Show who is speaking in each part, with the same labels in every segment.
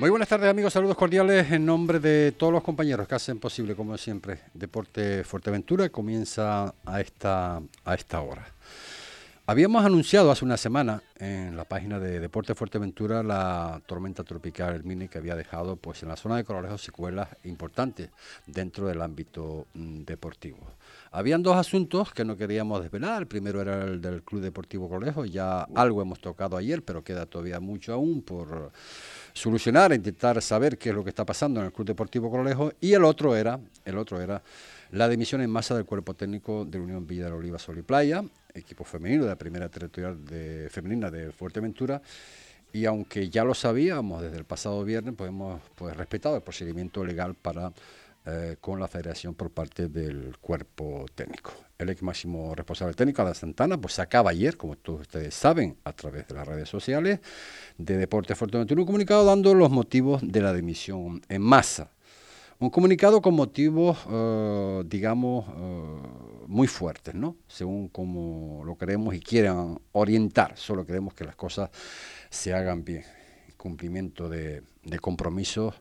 Speaker 1: Muy buenas tardes amigos, saludos cordiales en nombre de todos los compañeros que hacen posible, como siempre, Deporte Fuerteventura comienza a esta, a esta hora. Habíamos anunciado hace una semana en la página de Deporte Fuerteventura la tormenta tropical El Mini que había dejado pues en la zona de Corolejo secuelas importantes dentro del ámbito mm, deportivo. Habían dos asuntos que no queríamos desvelar. El primero era el del Club Deportivo Colejo. Ya algo hemos tocado ayer, pero queda todavía mucho aún por solucionar, intentar saber qué es lo que está pasando en el Club Deportivo Colejo. Y el otro era, el otro era la dimisión en masa del cuerpo técnico de la Unión Villa de la Oliva Sol y Playa, equipo femenino de la primera territorial de, femenina de Fuerteventura. Y aunque ya lo sabíamos desde el pasado viernes, pues hemos pues, respetado el procedimiento legal para eh, con la federación por parte del cuerpo técnico. El ex máximo responsable técnico, Adán Santana, pues acaba ayer, como todos ustedes saben, a través de las redes sociales de Deportes Fuerteventura, un comunicado dando los motivos de la dimisión en masa. Un comunicado con motivos, eh, digamos, eh, muy fuertes, ¿no? Según como lo queremos y quieran orientar. Solo queremos que las cosas se hagan bien. Cumplimiento de, de compromisos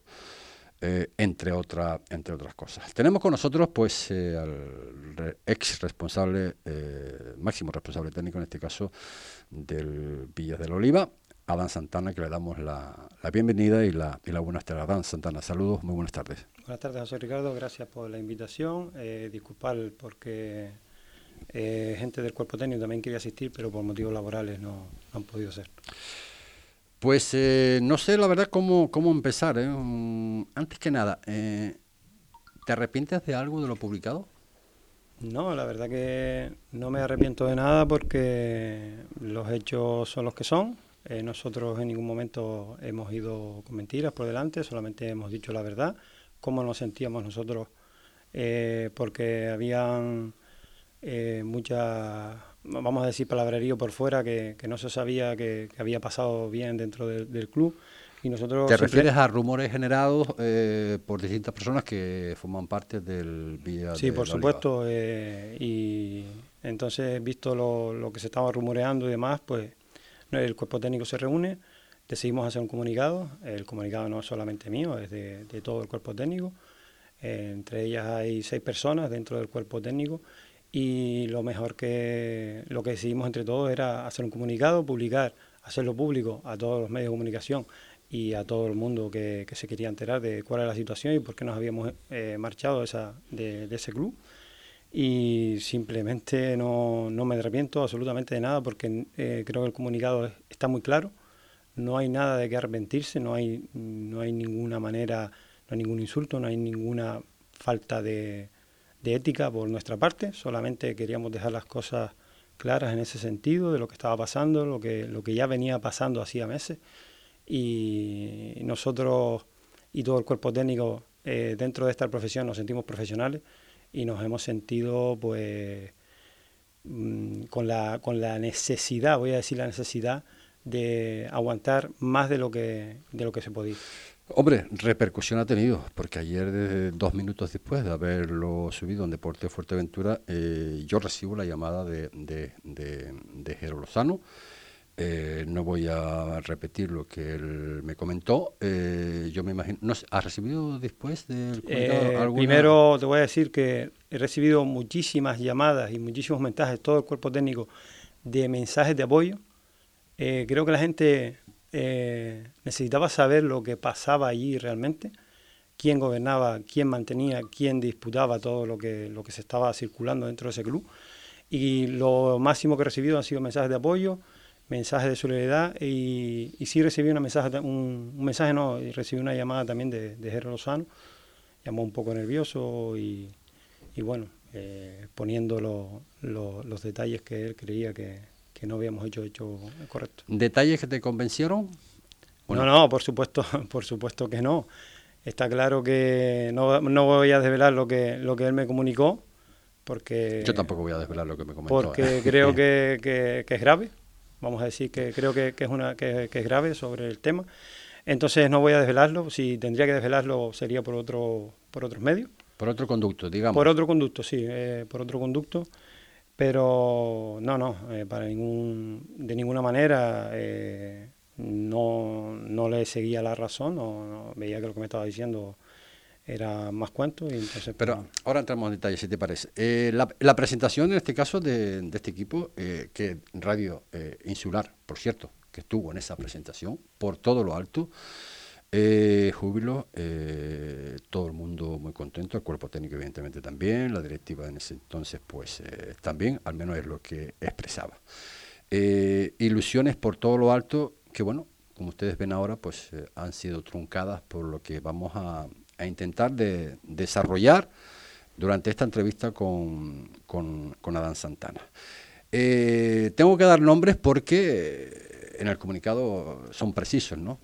Speaker 1: eh, entre, otra, entre otras cosas. Tenemos con nosotros pues eh, al ex responsable, eh, máximo responsable técnico en este caso del Villas del Oliva, Adán Santana, que le damos la, bienvenida y la, y la buenas tardes. Adán Santana, saludos, muy buenas tardes.
Speaker 2: Buenas tardes, José Ricardo, gracias por la invitación. disculpar porque gente del cuerpo técnico también quería asistir, pero por motivos laborales no han podido ser.
Speaker 1: Pues eh, no sé la verdad cómo, cómo empezar. ¿eh? Mm, antes que nada, eh, ¿te arrepientes de algo de lo publicado?
Speaker 2: No, la verdad que no me arrepiento de nada porque los hechos son los que son. nosotros en ningún momento hemos ido con mentiras por delante, solamente hemos dicho la verdad, cómo nos sentíamos nosotros, porque habían muchas vamos a decir, palabrerío por fuera que, no se sabía que, había pasado bien dentro del club. Y nosotros
Speaker 1: ¿Te refieres a rumores generados eh, por distintas personas que forman parte del Villa
Speaker 2: Sí, por supuesto. Eh, y entonces, visto lo, que se estaba rumoreando y demás, pues el cuerpo técnico se reúne, decidimos hacer un comunicado. El comunicado no es solamente mío, es de, todo el cuerpo técnico. Eh, entre ellas hay seis personas dentro del cuerpo técnico y lo mejor que lo que decidimos entre todos era hacer un comunicado, publicar, hacerlo público a todos los medios de comunicación y a todo el mundo que, se quería enterar de cuál era la situación y por qué nos habíamos eh, marchado de, esa, de, ese club. Y simplemente no, no, me arrepiento absolutamente de nada porque eh, creo que el comunicado está muy claro, no hay nada de qué arrepentirse, no hay, no hay ninguna manera, no hay ningún insulto, no hay ninguna falta de, de ética por nuestra parte, solamente queríamos dejar las cosas claras en ese sentido de lo que estaba pasando, lo que, lo que ya venía pasando hacía meses y nosotros y todo el cuerpo técnico eh, dentro de esta profesión nos sentimos profesionales y nos hemos sentido pues mm, con la, con la necesidad, voy a decir la necesidad de aguantar más de lo que, de lo que se podía.
Speaker 1: Hombre, repercusión ha tenido, porque ayer, dos minutos después de haberlo subido en Deporte Fuerteventura, eh, yo recibo la llamada de, de, de, Jero Lozano. Eh, no voy a repetir lo que él me comentó. Eh, yo me imagino. No ¿Has recibido después del
Speaker 2: alguna... Primero te voy a decir que he recibido muchísimas llamadas y muchísimos mensajes, todo el cuerpo técnico, de mensajes de apoyo. creo que la gente eh, necesitaba saber lo que pasaba allí realmente, quién gobernaba, quién mantenía, quién disputaba todo lo que, lo que se estaba circulando dentro de ese club. Y lo máximo que he recibido han sido mensajes de apoyo, mensajes de solidaridad y, sí recibí una mensaje, un, mensaje, no, recibí una llamada también de, de Jero Lozano, llamó un poco nervioso y, y bueno, eh, poniendo los detalles que él creía que, que no habíamos hecho hecho correcto.
Speaker 1: ¿Detalles que te convencieron?
Speaker 2: No, no, por supuesto, por supuesto que no. Está claro que no, no, voy a desvelar lo que, lo que él me comunicó, porque...
Speaker 1: Yo tampoco voy a desvelar lo que me comunicó.
Speaker 2: Porque ¿eh? creo que, que, es grave, vamos a decir que creo que, es, una, que, es grave sobre el tema. Entonces no voy a desvelarlo, si tendría que desvelarlo sería por, otro, por otros medios.
Speaker 1: Por otro conducto, digamos.
Speaker 2: Por otro conducto, sí, eh, por otro conducto. Pero no, no, eh, para ningún, de ninguna manera eh, no, no le seguía la razón, o veía que lo que me estaba diciendo era más cuento. Y entonces,
Speaker 1: Pero
Speaker 2: pues,
Speaker 1: ahora entramos en detalle, si te parece. Eh, la, la, presentación en este caso de, de este equipo, que Radio Insular, por cierto, que estuvo en esa presentación, por todo lo alto, júbilo, todo el mundo muy contento, el cuerpo técnico evidentemente también, la directiva en ese entonces pues eh, también, al menos es lo que expresaba. Eh, ilusiones por todo lo alto que bueno, como ustedes ven ahora pues eh, han sido truncadas por lo que vamos a, intentar de desarrollar durante esta entrevista con, con, con Adán Santana. Tengo que dar nombres porque en el comunicado son precisos, ¿no?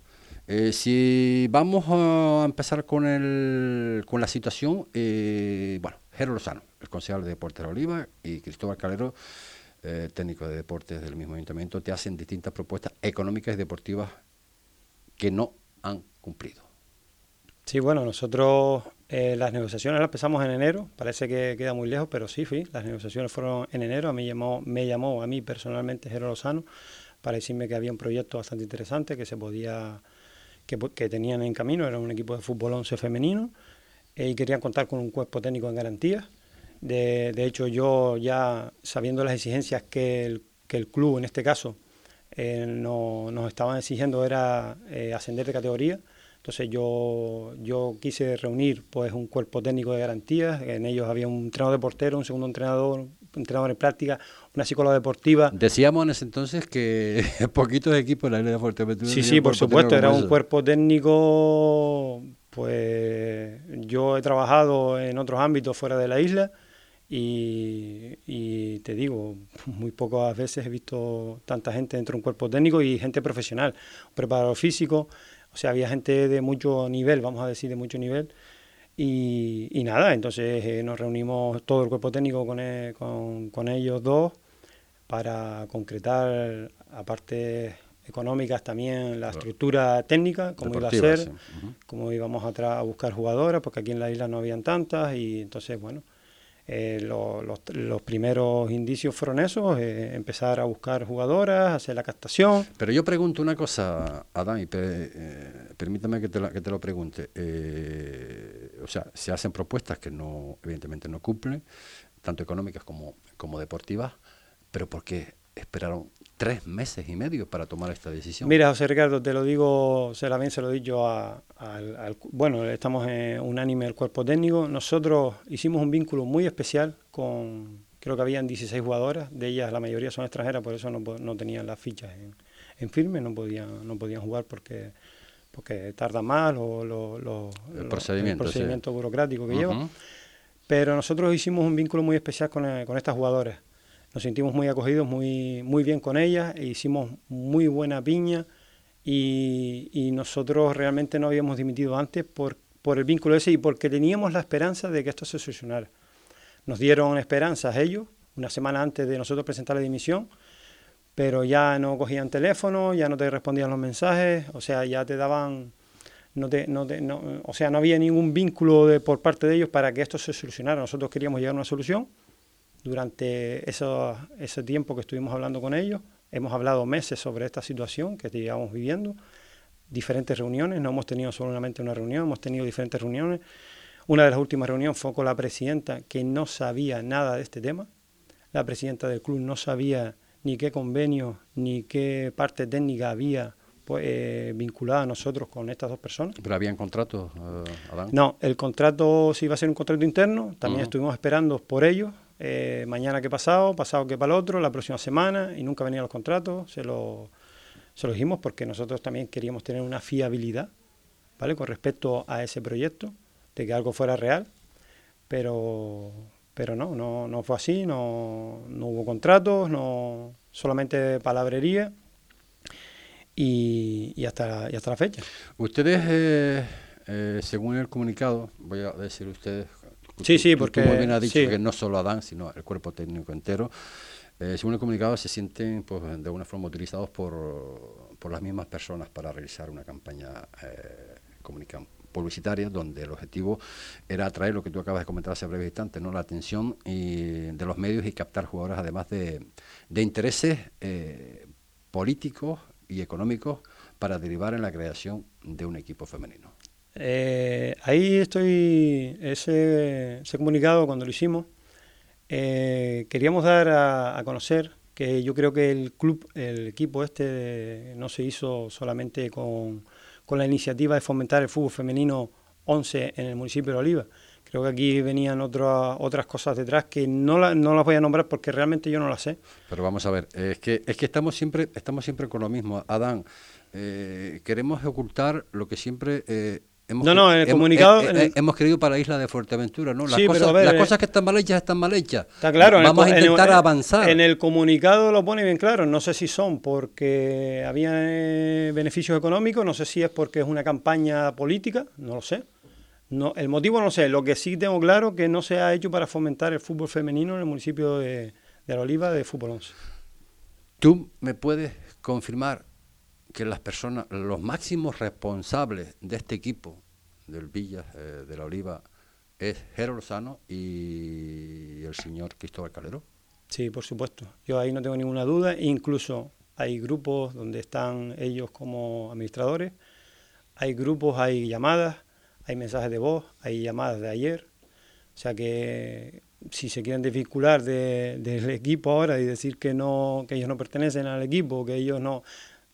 Speaker 1: Eh, si vamos a empezar con, el, con la situación, eh, bueno, Jero Lozano, el concejal de Deportes de Oliva, y Cristóbal Calero, eh, técnico de deportes del mismo ayuntamiento, te hacen distintas propuestas económicas y deportivas que no han cumplido.
Speaker 2: Sí, bueno, nosotros eh, las negociaciones las empezamos en enero, parece que queda muy lejos, pero sí, sí, las negociaciones fueron en enero, a mí llamó, me llamó a mí personalmente Jero Lozano para decirme que había un proyecto bastante interesante que se podía que, que, tenían en camino, era un equipo de fútbol 11 femenino, eh, y querían contar con un cuerpo técnico en garantías. De, de, hecho, yo ya sabiendo las exigencias que el, que el club, en este caso, eh, no, nos estaban exigiendo era eh, ascender de categoría, entonces yo, yo quise reunir pues un cuerpo técnico de garantías, en ellos había un entrenador de portero, un segundo entrenador, un entrenador en práctica, una psicóloga deportiva.
Speaker 1: Decíamos en ese entonces que poquitos equipos en la isla de Fuerteventura.
Speaker 2: Sí, sí, por supuesto, era un cuerpo técnico, pues yo he trabajado en otros ámbitos fuera de la isla y, y, te digo, muy pocas veces he visto tanta gente dentro de un cuerpo técnico y gente profesional, un preparador físico, o sea, había gente de mucho nivel, vamos a decir, de mucho nivel. Y, y nada, entonces eh, nos reunimos todo el cuerpo técnico con, el, con, con, ellos dos para concretar, aparte económicas, también la estructura técnica, cómo iba a ser, sí. uh -huh. cómo íbamos a, a, buscar jugadoras, porque aquí en la isla no habían tantas, y entonces, bueno, eh, lo, los, los, primeros indicios fueron esos, eh, empezar a buscar jugadoras, hacer la captación.
Speaker 1: Pero yo pregunto una cosa, Adán, y per, eh, permítame que te, la, que te, lo pregunte. Eh, o sea, se hacen propuestas que no, evidentemente no cumplen, tanto económicas como, como deportivas, pero ¿por qué esperaron tres meses y medio para tomar esta decisión.
Speaker 2: Mira, José Ricardo, te lo digo, se la bien se lo he dicho a, al, al, bueno, estamos en unánime el cuerpo técnico. Nosotros hicimos un vínculo muy especial con, creo que habían 16 jugadoras, de ellas la mayoría son extranjeras, por eso no, no tenían las fichas en, en, firme, no podían, no podían jugar porque porque tarda más lo, lo, lo,
Speaker 1: el procedimiento,
Speaker 2: el procedimiento
Speaker 1: sí.
Speaker 2: burocrático que uh -huh. lleva. Pero nosotros hicimos un vínculo muy especial con, eh, con estas jugadoras nos sentimos muy acogidos, muy, muy bien con ellas, e hicimos muy buena piña y, nosotros realmente no habíamos dimitido antes por, por el vínculo ese y porque teníamos la esperanza de que esto se solucionara. Nos dieron esperanzas ellos, una semana antes de nosotros presentar la dimisión, pero ya no cogían teléfono, ya no te respondían los mensajes, o sea, ya te daban... No te, no te, no, o sea, no había ningún vínculo de, por parte de ellos para que esto se solucionara. Nosotros queríamos llegar a una solución durante eso, ese tiempo que estuvimos hablando con ellos. Hemos hablado meses sobre esta situación que llevamos viviendo, diferentes reuniones, no hemos tenido solamente una reunión, hemos tenido diferentes reuniones. Una de las últimas reuniones fue con la presidenta que no sabía nada de este tema. La presidenta del club no sabía ni qué convenio ni qué parte técnica había pues, eh, vinculada a nosotros con estas dos personas.
Speaker 1: ¿Pero habían contratos, uh, Adán?
Speaker 2: No, el contrato sí iba a ser un contrato interno, también uh -huh. estuvimos esperando por ellos, eh, mañana que pasado, pasado que para el otro, la próxima semana, y nunca venían los contratos, se lo, se lo dijimos porque nosotros también queríamos tener una fiabilidad, ¿vale? Con respecto a ese proyecto, de que algo fuera real, pero, pero no, no, no fue así, no, no hubo contratos, no, solamente palabrería, y, y, hasta, y hasta la fecha.
Speaker 1: Ustedes, eh, eh, según el comunicado, voy a decir ustedes
Speaker 2: Sí, sí, porque...
Speaker 1: Tú muy bien has dicho sí. que no solo Adán, sino el cuerpo técnico entero. Eh, según el comunicado, se sienten pues, de alguna forma utilizados por, por las mismas personas para realizar una campaña eh, publicitaria donde el objetivo era atraer lo que tú acabas de comentar hace breve instante, ¿no? la atención y, de los medios y captar jugadores además de, de intereses eh, políticos y económicos para derivar en la creación de un equipo femenino?
Speaker 2: Eh, ahí estoy, ese, ese, comunicado cuando lo hicimos, eh, queríamos dar a, conocer que yo creo que el club, el equipo este no se hizo solamente con, con la iniciativa de fomentar el fútbol femenino 11 en el municipio de Oliva, Creo que aquí venían otras otras cosas detrás que no, no las voy a nombrar porque realmente yo no las sé.
Speaker 1: Pero vamos a ver, es que, es que estamos, siempre, estamos siempre con lo mismo. Adán, eh, queremos ocultar lo que siempre... Eh, hemos,
Speaker 2: no, no, en el comunicado...
Speaker 1: Eh, hemos querido para la isla de Fuerteventura, ¿no? Las, cosas, las cosas que están mal hechas están mal hechas.
Speaker 2: Está claro.
Speaker 1: Vamos a intentar avanzar.
Speaker 2: En el comunicado lo pone bien claro. No sé si son porque había beneficios económicos, no sé si es porque es una campaña política, no lo sé. No, el motivo no sé, lo que sí tengo claro que no se ha hecho para fomentar el fútbol femenino en el municipio de, La Oliva de Fútbol 11.
Speaker 1: ¿Tú me puedes confirmar que las personas, los máximos responsables de este equipo del Villa eh, de La Oliva es Jero Lozano y el señor Cristóbal Calero?
Speaker 2: Sí, por supuesto. Yo ahí no tengo ninguna duda. Incluso hay grupos donde están ellos como administradores, hay grupos, hay llamadas hay mensajes de voz, hay llamadas de ayer. O sea que si se quieren desvincular del equipo ahora y decir que no que ellos no pertenecen al equipo, que ellos no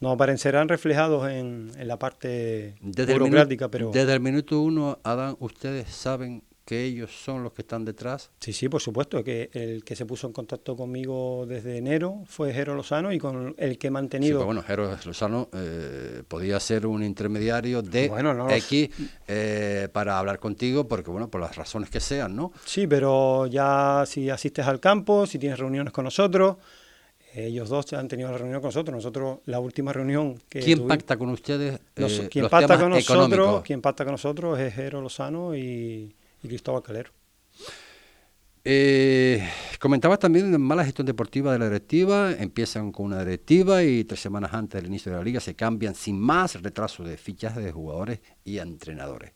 Speaker 2: no aparecerán reflejados en, la parte burocrática, pero
Speaker 1: desde el minuto uno, Adán, ustedes saben que ellos son los que están detrás?
Speaker 2: Sí, sí, por supuesto, que el que se puso en contacto conmigo desde enero fue Jero Lozano y con el que he mantenido... Sí,
Speaker 1: bueno, Jero Lozano eh, podía ser un intermediario de X eh, para hablar contigo, porque bueno, por las razones que sean, ¿no?
Speaker 2: Sí, pero ya si asistes al campo, si tienes reuniones con nosotros, ellos dos han tenido la reunión con nosotros. Nosotros, la última reunión que.
Speaker 1: ¿Quién pacta con ustedes?
Speaker 2: Eh, ¿quién, pacta con nosotros, ¿Quién pacta con nosotros es Jero Lozano y, y Cristóbal Calero.
Speaker 1: Eh, comentabas también mala gestión deportiva de la directiva, empiezan con una directiva y tres semanas antes del inicio de la liga se cambian sin más retraso de fichas de jugadores y entrenadores.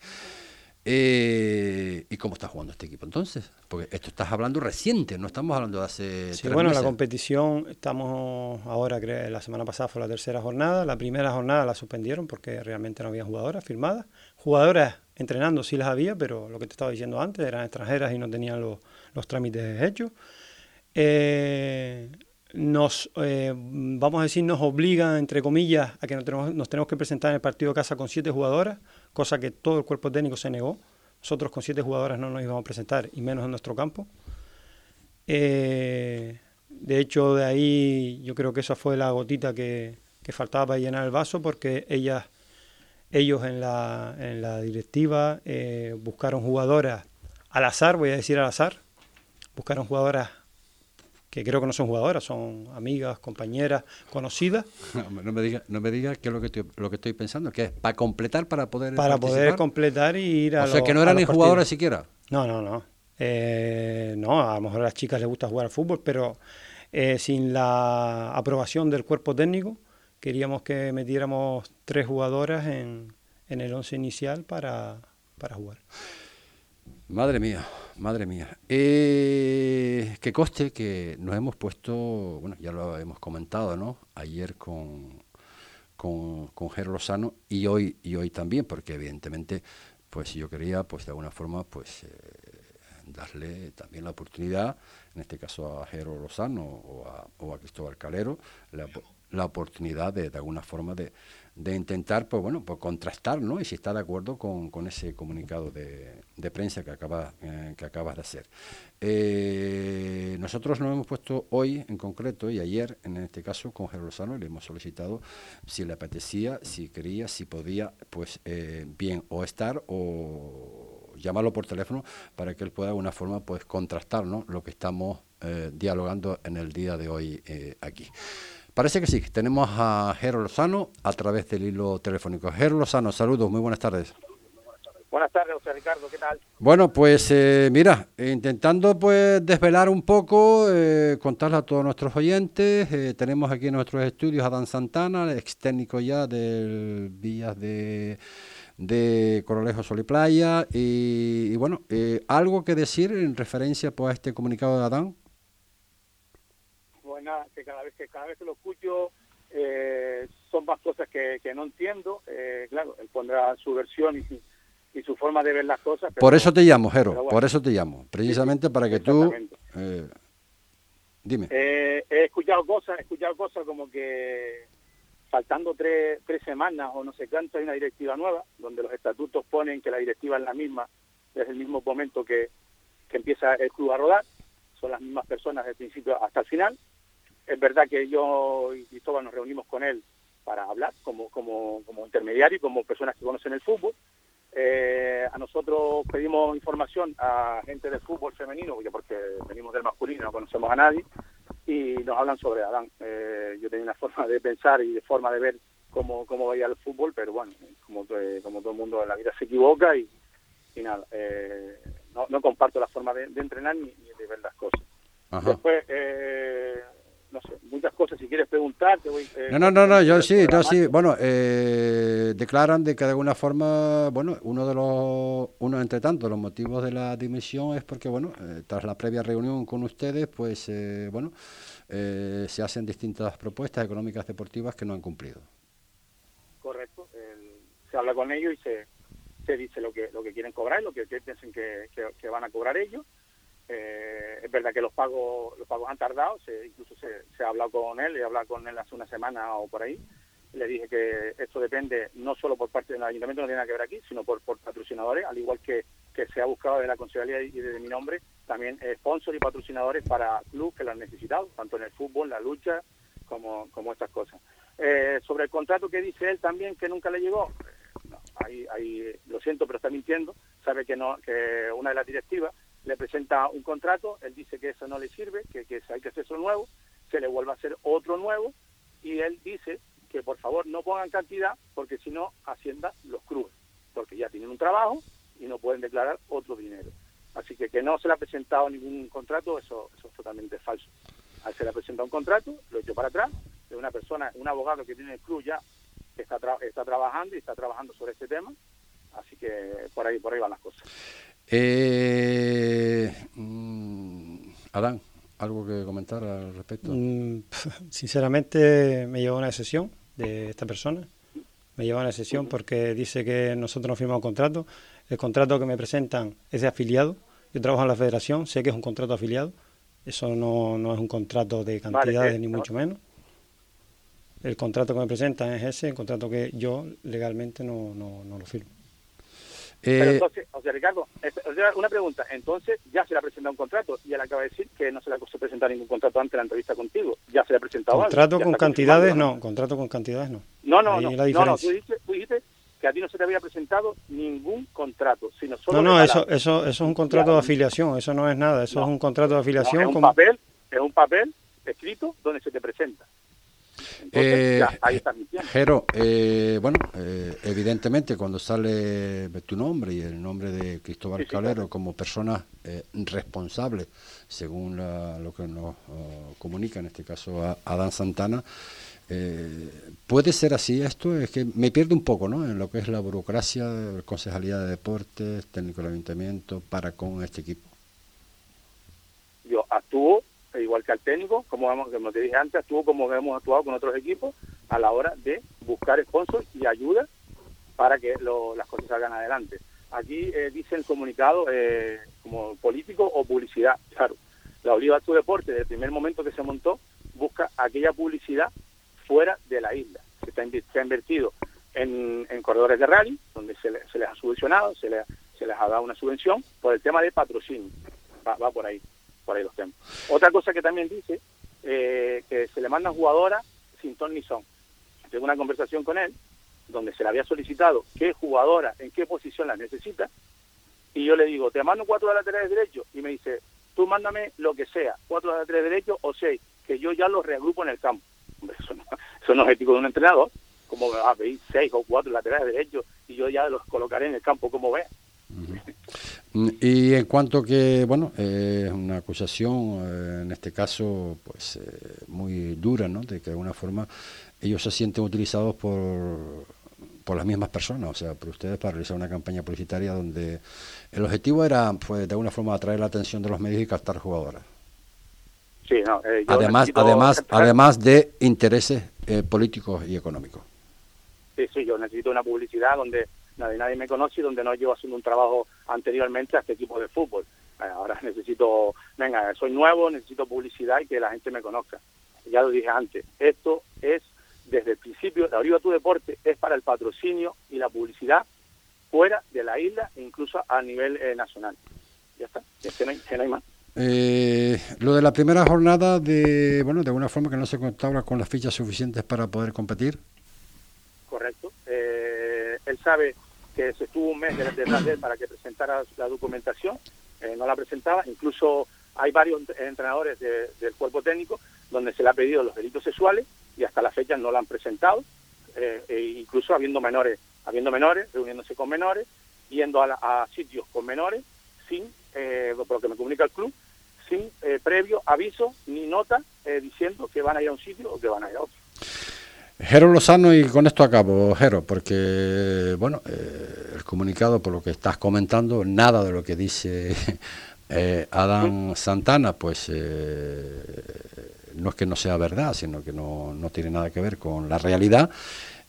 Speaker 1: Eh, ¿Y cómo está jugando este equipo entonces? Porque esto estás hablando reciente, no estamos hablando de hace.
Speaker 2: Sí, bueno, la competición, estamos ahora, la semana pasada fue la tercera jornada. La primera jornada la suspendieron porque realmente no había jugadoras firmadas. Jugadoras entrenando sí las había, pero lo que te estaba diciendo antes, eran extranjeras y no tenían los, los trámites hechos. Eh, nos, eh, vamos a decir, nos obligan, entre comillas, a que nos tenemos, nos tenemos que presentar en el partido de casa con siete jugadoras, cosa que todo el cuerpo técnico se negó. Nosotros con siete jugadoras no nos íbamos a presentar, y menos en nuestro campo. Eh, de hecho, de ahí yo creo que esa fue la gotita que, faltaba para llenar el vaso, porque ellas ellos en la, en la directiva eh, buscaron jugadoras al azar, voy a decir al azar, buscaron jugadoras que creo que no son jugadoras, son amigas, compañeras, conocidas.
Speaker 1: No, me digas no me diga qué es lo que, estoy, lo que estoy pensando, que es para completar, para poder
Speaker 2: Para poder completar y ir a
Speaker 1: O sea, que no eran ni jugadoras siquiera.
Speaker 2: No, no, no. Eh, no, a lo mejor a las chicas les gusta jugar al fútbol, pero eh, sin la aprobación del cuerpo técnico, queríamos que metiéramos tres jugadoras en, en el once inicial para, para, jugar.
Speaker 1: Madre mía, madre mía. Eh, que coste que nos hemos puesto, bueno, ya lo hemos comentado, ¿no? Ayer con, con, con Jero Lozano y hoy, y hoy también, porque evidentemente, pues yo quería, pues de alguna forma, pues eh, darle también la oportunidad, en este caso a Jero Lozano o a, o a Cristóbal Calero, la oportunidad de, de alguna forma de, de, intentar pues bueno pues contrastar ¿no? y si está de acuerdo con, con ese comunicado de, de prensa que acaba eh, que acabas de hacer eh, nosotros nos hemos puesto hoy en concreto y ayer en este caso con Gerardo Lozano le hemos solicitado si le apetecía si quería si podía pues eh, bien o estar o llamarlo por teléfono para que él pueda de alguna forma pues contrastar ¿no? lo que estamos dialogando en el día de hoy aquí Parece que sí. Tenemos a Jero Lozano a través del hilo telefónico. Jero Lozano, saludos, muy buenas tardes.
Speaker 3: Buenas tardes, José Ricardo, ¿qué tal?
Speaker 1: Bueno, pues eh, mira, intentando pues desvelar un poco, eh, contarle a todos nuestros oyentes, eh, tenemos aquí en nuestros estudios a Dan Santana, ex técnico ya del Villas de, de Corolejo Sol y Playa, y, y bueno, eh, algo que decir en referencia pues, a este comunicado de Adán
Speaker 3: que cada vez que cada vez que lo escucho eh, son más cosas que, no entiendo. Eh, claro, él pondrá su versión y, y, su forma de ver las cosas.
Speaker 1: por eso te llamo, Jero, por eso te llamo, precisamente para que tú... Eh, dime.
Speaker 3: Eh, he escuchado cosas, he escuchado cosas como que faltando tres, tres semanas o no sé cuánto hay una directiva nueva, donde los estatutos ponen que la directiva es la misma desde el mismo momento que, que empieza el club a rodar, son las mismas personas desde el principio hasta el final. Es verdad que yo y Cristóbal nos reunimos con él para hablar como, como, como intermediario y como personas que conocen el fútbol. Eh, a nosotros pedimos información a gente del fútbol femenino, porque venimos del masculino, no conocemos a nadie, y nos hablan sobre Adán. Eh, yo tenía una forma de pensar y de forma de ver cómo, cómo veía el fútbol, pero bueno, como, como todo el mundo en la vida se equivoca y, y nada, eh, no, no, comparto la forma de, entrenar ni, de ver las cosas. Después, eh, no sé, muchas cosas, si quieres preguntar, te voy...
Speaker 1: Eh, no, no, no, no, yo sí, no, sí, bueno, eh, declaran de que de alguna forma, bueno, uno de los, uno entre tanto, los motivos de la dimisión es porque, bueno, tras la previa reunión con ustedes, pues, bueno, se hacen distintas propuestas económicas deportivas que no han cumplido.
Speaker 3: Correcto, se habla con ellos y se se dice lo que lo que quieren cobrar, lo que, piensen que, que, van a cobrar ellos. Eh, es verdad que los pagos los pagos han tardado, se, incluso se, se, ha hablado con él, he hablado con él hace una semana o por ahí. Le dije que esto depende no solo por parte del ayuntamiento, no tiene nada que ver aquí, sino por, patrocinadores, al igual que, que se ha buscado de la concejalía y de mi nombre, también sponsors y patrocinadores para clubes que lo han necesitado, tanto en el fútbol, la lucha, como, como estas cosas. Eh, sobre el contrato que dice él también que nunca le llegó, ahí, ahí lo siento, pero está mintiendo, sabe que no que una de las directivas le presenta un contrato, él dice que eso no le sirve, que, hay que hacer eso nuevo, se le vuelve a hacer otro nuevo y él dice que por favor no pongan cantidad porque si no Hacienda los cruce, porque ya tienen un trabajo y no pueden declarar otro dinero. Así que que no se le ha presentado ningún contrato, eso, es totalmente falso. Al se le ha presentado un contrato, lo hecho para atrás, de una persona, un abogado que tiene el club ya está, está trabajando y está trabajando sobre este tema, así que por ahí, por ahí van las cosas.
Speaker 1: Eh, mm, Adán, ¿algo que comentar al respecto? Mm,
Speaker 2: sinceramente me lleva una decisión de esta persona, me lleva una decisión porque dice que nosotros no firmamos contrato, el contrato que me presentan es de afiliado, yo trabajo en la federación, sé que es un contrato afiliado, eso no, no es un contrato de cantidades eh, ni mucho menos. El contrato que me presentan es ese, el contrato que yo legalmente no, no, no lo firmo.
Speaker 3: Pero eh, entonces, o sea, Ricardo, una pregunta. Entonces, ya se le ha presentado un contrato y él acaba de decir que no se le ha presentado ningún contrato antes de la entrevista contigo. Ya se le ha presentado
Speaker 2: Contrato con cantidades, no. Contrato con cantidades, no.
Speaker 3: No, no, no. no, no tú, dijiste, que a ti no se te había presentado ningún contrato, sino solo.
Speaker 2: No, no, eso, eso, eso es un contrato de afiliación. Eso no es nada. Eso es un contrato de afiliación. es
Speaker 3: un papel, es un papel escrito donde se te presenta
Speaker 1: eh, Jero, eh, bueno, eh, evidentemente cuando sale tu nombre y el nombre de Cristóbal Calero como persona responsable, según lo que nos oh, comunica en este caso a Adán Santana, ¿puede ser así esto? Es que me pierdo un poco ¿no? en lo que es la burocracia, concejalía de deportes, técnico del ayuntamiento, para con este equipo.
Speaker 3: Yo actúo igual que al técnico, como, como te dije antes, actuó como hemos actuado con otros equipos a la hora de buscar sponsors y ayuda para que las cosas salgan adelante. Aquí eh, dice el comunicado eh, como político o publicidad. Claro, la Oliva Tu Deporte, desde el primer momento que se montó, busca aquella publicidad fuera de la isla. Se, está, se ha invertido en, corredores de rally, donde se, se les ha subvencionado, se, se les ha dado una subvención por el tema de patrocinio. va por ahí por ahí los temas. Otra cosa que también dice, eh, que se le mandan jugadoras sin ton ni son. Tengo una conversación con él, donde se le había solicitado qué jugadora, en qué posición la necesita, y yo le digo, te mando cuatro de laterales derechos, y me dice, tú mándame lo que sea, cuatro de laterales derechos o seis, que yo ya los reagrupo en el campo. Eso no, eso no es ético de un entrenador, como me a pedir seis o cuatro laterales derechos y yo ya los colocaré en el campo como ve.
Speaker 1: Y en cuanto que, bueno, es una acusación, eh, en este caso, pues eh, muy dura, ¿no? De que de alguna forma ellos se sienten utilizados por, por las mismas personas, o sea, por ustedes para realizar una campaña publicitaria donde el objetivo era, pues, de alguna forma atraer la atención de los medios y captar jugadoras.
Speaker 3: Sí, no,
Speaker 1: eh, además, además, además de intereses políticos y económicos.
Speaker 3: Sí, sí, yo necesito una publicidad donde nadie, nadie me conoce y donde no llevo haciendo un trabajo anteriormente a este tipo de fútbol. Eh, ahora necesito, venga, soy nuevo, necesito publicidad y que la gente me conozca. Ya lo dije antes, esto es desde el principio, la Oriva Tu Deporte es para el patrocinio y la publicidad fuera de la isla e incluso a nivel eh, nacional. Ya está, ya no hay, que no hay más.
Speaker 1: Eh, lo de la primera jornada, de bueno, de alguna forma que no se contaba con las fichas suficientes para poder competir.
Speaker 3: Correcto. Eh, él sabe que se estuvo un mes detrás de él para que presentara la documentación, eh, no la presentaba, incluso hay varios entrenadores de- del cuerpo técnico donde se le ha pedido los delitos sexuales y hasta la fecha no la han presentado, eh, e incluso habiendo menores, habiendo menores, reuniéndose con menores, yendo a, sitios con menores, sin, eh, por lo que me comunica el club, sin eh, previo aviso ni nota diciendo que van a ir a un sitio o que van a ir a otro.
Speaker 1: Jero Lozano, y con esto acabo, Jero, porque, bueno, eh, el comunicado, por lo que estás comentando, nada de lo que dice eh, Adán Santana, pues eh, no es que no sea verdad, sino que no, no tiene nada que ver con la realidad.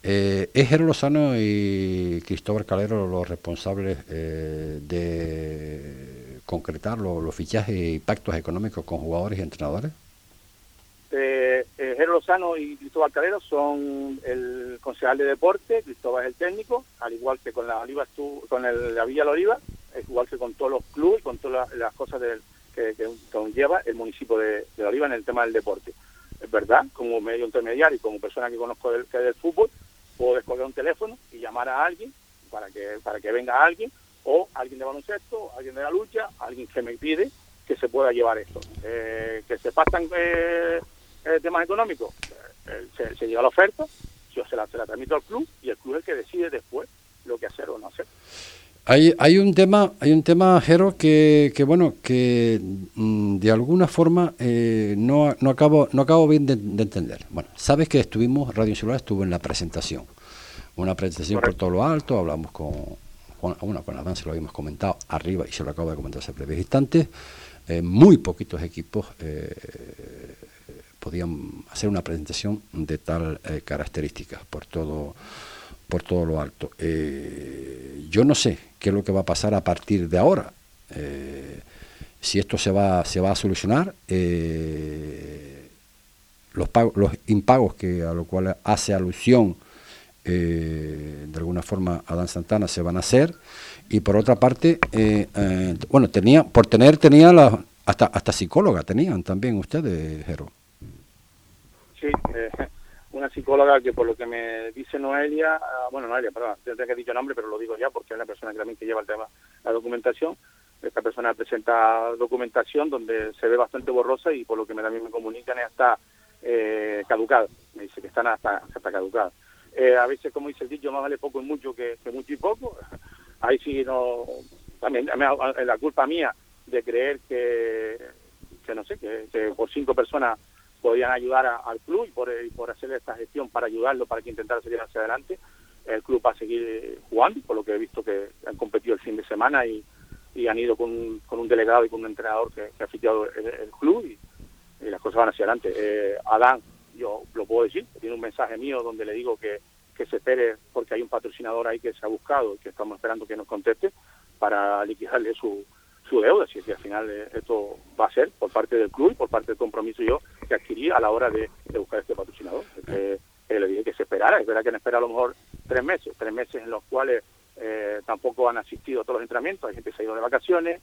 Speaker 1: Eh, ¿Es Jero Lozano y Cristóbal Calero los responsables de concretar lo- los fichajes y pactos económicos con jugadores y entrenadores?
Speaker 3: Eh, eh, Jero Lozano y Cristóbal Calero son el concejal de deporte, Cristóbal es el técnico, al igual que con la Oliva con el- la Villa La Oliva, igual que con todos los clubes con todas las, cosas del- que, que conlleva el municipio de, Oliva en el tema del deporte. Es verdad, como medio intermediario y como persona que conozco del, que del fútbol, puedo descolgar un teléfono y llamar a alguien para que para que venga alguien o alguien de baloncesto, alguien de la lucha, alguien que me pide que se pueda llevar esto. Eh, que se pasan eh, eh, temas económicos, eh, se, se llega la oferta, yo se la, se la transmito al club y el club es el que decide después lo que hacer o no hacer.
Speaker 1: Hay, hay un tema, hay un tema, Jero, que, que bueno, que mm, de alguna forma eh, no, no acabo, no acabo bien de, de entender. Bueno, sabes que estuvimos, Radio Insular estuvo en la presentación, una presentación por todo lo alto, hablamos con, con bueno, con Adán se lo habíamos comentado arriba y se lo acabo de comentar hace breves instantes. Eh, muy poquitos equipos eh, podían hacer una presentación de tal eh, características por todo por todo lo alto. Eh, yo no sé qué es lo que va a pasar a partir de ahora. Eh, si esto se va se va a solucionar, eh, los pagos, los impagos que a lo cual hace alusión de alguna forma Adán Santana se van a hacer y por otra parte bueno tenía por tener tenía la, hasta hasta psicóloga tenían también ustedes Jero
Speaker 3: Sí, eh, una psicóloga que por lo que me dice Noelia, ah, bueno, Noelia, perdón, tendría que he dicho nombre, pero lo digo ya porque es la persona que también lleva el tema, la documentación. Esta persona presenta documentación donde se ve bastante borrosa y por lo que me, también me comunican está eh, caducada. Me dice que están hasta, hasta. Eh, a veces, como dice el dicho, más vale poco y mucho que, mucho y poco. Ahí sí no... También la culpa mía de creer que, que no sé, que, que por cinco personas podían ayudar a- al club y por, y por hacer esta gestión para ayudarlo, para que intentara salir hacia adelante. El club va a seguir eh, jugando, por lo que he visto que han competido el fin de semana y, y han ido con un, con un delegado y con un entrenador que, ha fichado el, club y, y las cosas van hacia adelante. Eh, Adán, yo lo puedo decir, tiene un mensaje mío donde le digo que, que se espere porque hay un patrocinador ahí que se ha buscado y que estamos esperando que nos conteste para liquidarle su, su deuda, si es que al final eh, esto va a ser por parte del club y por parte del compromiso yo que adquirí a la hora de, de buscar este patrocinador. Eh, eh, le dije que se esperara, es verdad que han esperado a lo mejor tres meses, tres meses en los cuales eh, tampoco han asistido a todos los entrenamientos, hay gente que se ha ido de vacaciones,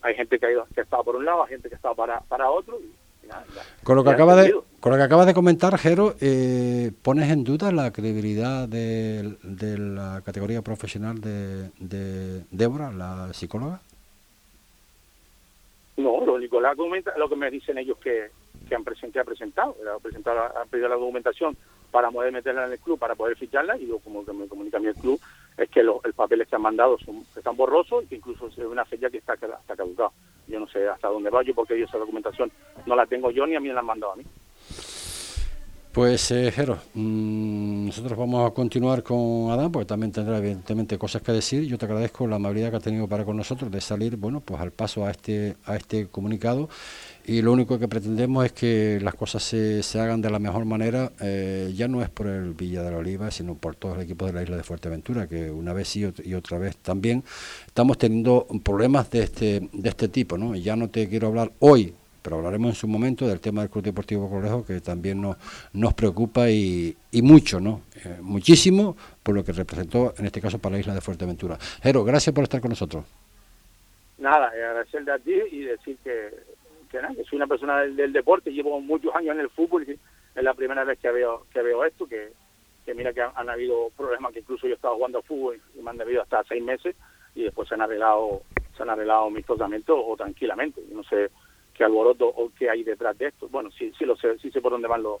Speaker 3: hay gente que ha, ido, que ha estado por un lado, hay gente que ha estado para, para otro. Y, nada,
Speaker 1: Con lo que
Speaker 3: ya
Speaker 1: acaba de, con lo que acabas de comentar, Jero, eh, ¿pones en duda la credibilidad de, de la categoría profesional de, de Débora, la psicóloga?
Speaker 3: No, lo único, la lo que me dicen ellos que, que han presentado, ha presentado, ha presentado, pedido la documentación para poder meterla en el club, para poder ficharla, y yo, como que me comunica a mí el club, es que los el papeles que han mandado son, están borrosos y que incluso es una fecha que está, está caducada. Yo no sé hasta dónde va yo, porque yo esa documentación no la tengo yo ni a mí me la han mandado a mí.
Speaker 1: Pues, eh, Jero, mm, nosotros vamos a continuar con Adán, porque también tendrá evidentemente cosas que decir. Yo te agradezco la amabilidad que ha tenido para con nosotros de salir, bueno, pues al paso a este, a este comunicado y lo único que pretendemos es que las cosas se, se hagan de la mejor manera, eh, ya no es por el Villa de la Oliva, sino por todos los equipos de la isla de Fuerteventura, que una vez sí y otra vez también estamos teniendo problemas de este, de este tipo, ¿no? Y ya no te quiero hablar hoy, pero hablaremos en su momento del tema del Club Deportivo Correjo, que también nos, nos preocupa y, y mucho, ¿no? Eh, muchísimo por lo que representó en este caso para la isla de Fuerteventura. Jero, gracias por estar con nosotros.
Speaker 3: Nada, agradecerle a ti y decir que que soy una persona del, deporte, llevo muchos años en el fútbol y es la primera vez que veo que veo esto, que, mira que han, habido problemas que incluso yo estaba jugando fútbol y me han debido hasta seis meses y después se han arreglado se han arreglado amistosamente o, tranquilamente. no sé qué alboroto o qué hay detrás de esto. Bueno, sí, sí lo sé, sí sé por dónde van los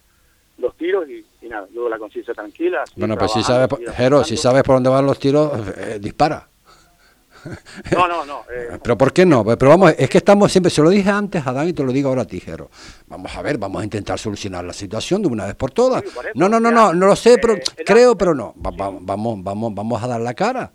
Speaker 3: los tiros y, nada, yo la conciencia tranquila.
Speaker 1: Bueno, pues si sabes, Jero, si sabes por dónde van los tiros, eh, dispara.
Speaker 3: No, no, no. Eh.
Speaker 1: Pero ¿por qué no? Pero vamos, es que estamos siempre, se lo dije antes a Dan y te lo digo ahora a ti, Jero. Vamos a ver, vamos a intentar solucionar la situación de una vez por todas. no, no, no, no, no lo sé, pero eh, creo, pero no. vamos, vamos, vamos a dar la cara.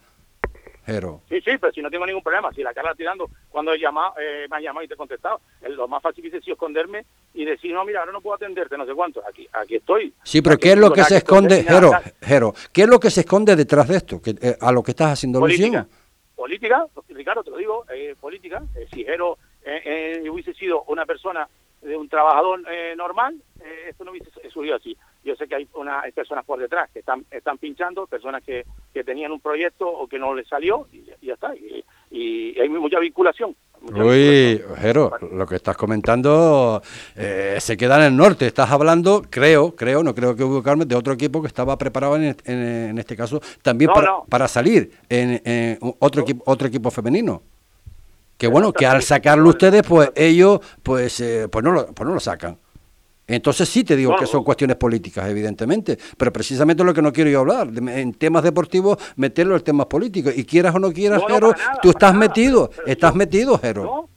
Speaker 1: Jero.
Speaker 3: Sí, sí, pero si no tengo ningún problema, si la cara la estoy dando cuando he llamado, eh, me han llamado y te he contestado, lo más fácil que hice es esconderme y decir, no, mira, ahora no puedo atenderte, no sé cuánto, aquí aquí estoy.
Speaker 1: Sí, pero ¿qué es lo que se esconde, Jero, Jero, qué es lo que se esconde detrás de esto, que, a lo que estás haciendo
Speaker 3: alusión? política, Ricardo, te lo digo, eh, política. Eh, si Jero eh, hubiese sido una persona de un trabajador normal, esto no hubiese surgido así. Yo sé que hay, una, personas por detrás que están, están pinchando, personas que, que tenían un proyecto o que no les salió y, ya está. y hay mucha vinculación.
Speaker 1: Uy, Jero, lo que estás comentando eh, se queda en el norte. Estás hablando, creo, creo, no creo que equivocarme, de otro equipo que estaba preparado en, en, este caso también para, salir en, otro, equipo, otro equipo femenino. Que bueno, que al sacarlo ustedes, pues ellos, pues, eh, pues, no lo, pues no lo sacan. Entonces sí te digo que son cuestiones políticas, evidentemente, pero precisamente lo que no quiero yo hablar, en temas deportivos, meterlo en temas políticos. Y quieras o no quieras, Jero, tú estás metido, estás metido, Jero.